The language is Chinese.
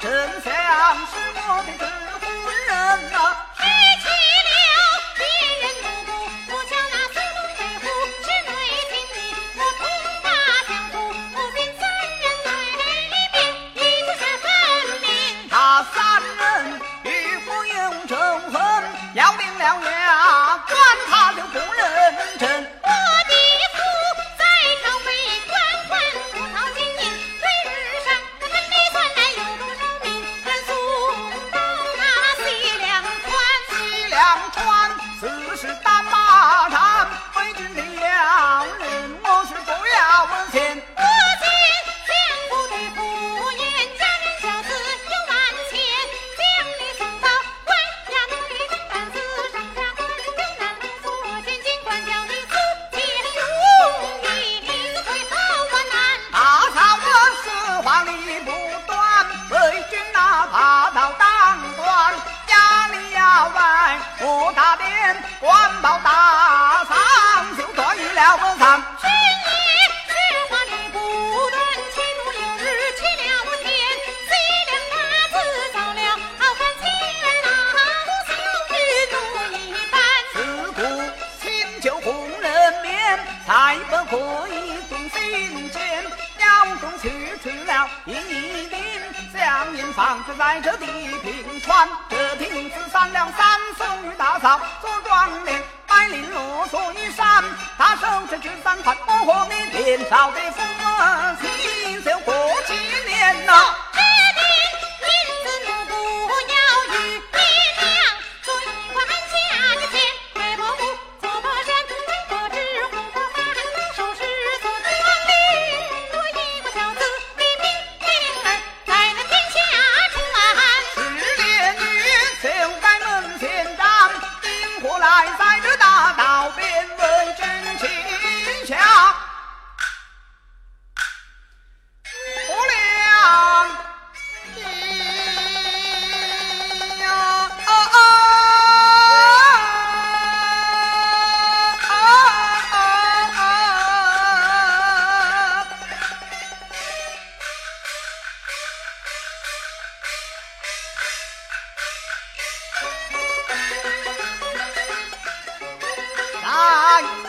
真相是我的知夫人呐，谁起了敌人不顾？我叫那苏东雷虎是内奸，我痛骂江湖我名三人对敌，意思是分明。他三人与我有仇恨，咬定了。两川官报大赏，就断了。不断，前路有日，天。了，好汉儿一。自古清酒红人面，不可以动心间。了一锭，放在这地平川。只听此三两三，送与大嫂。方面，白绫罗衣衫，他手持纸伞，看我和你脸，照得风妻，就过几年呐、தாய்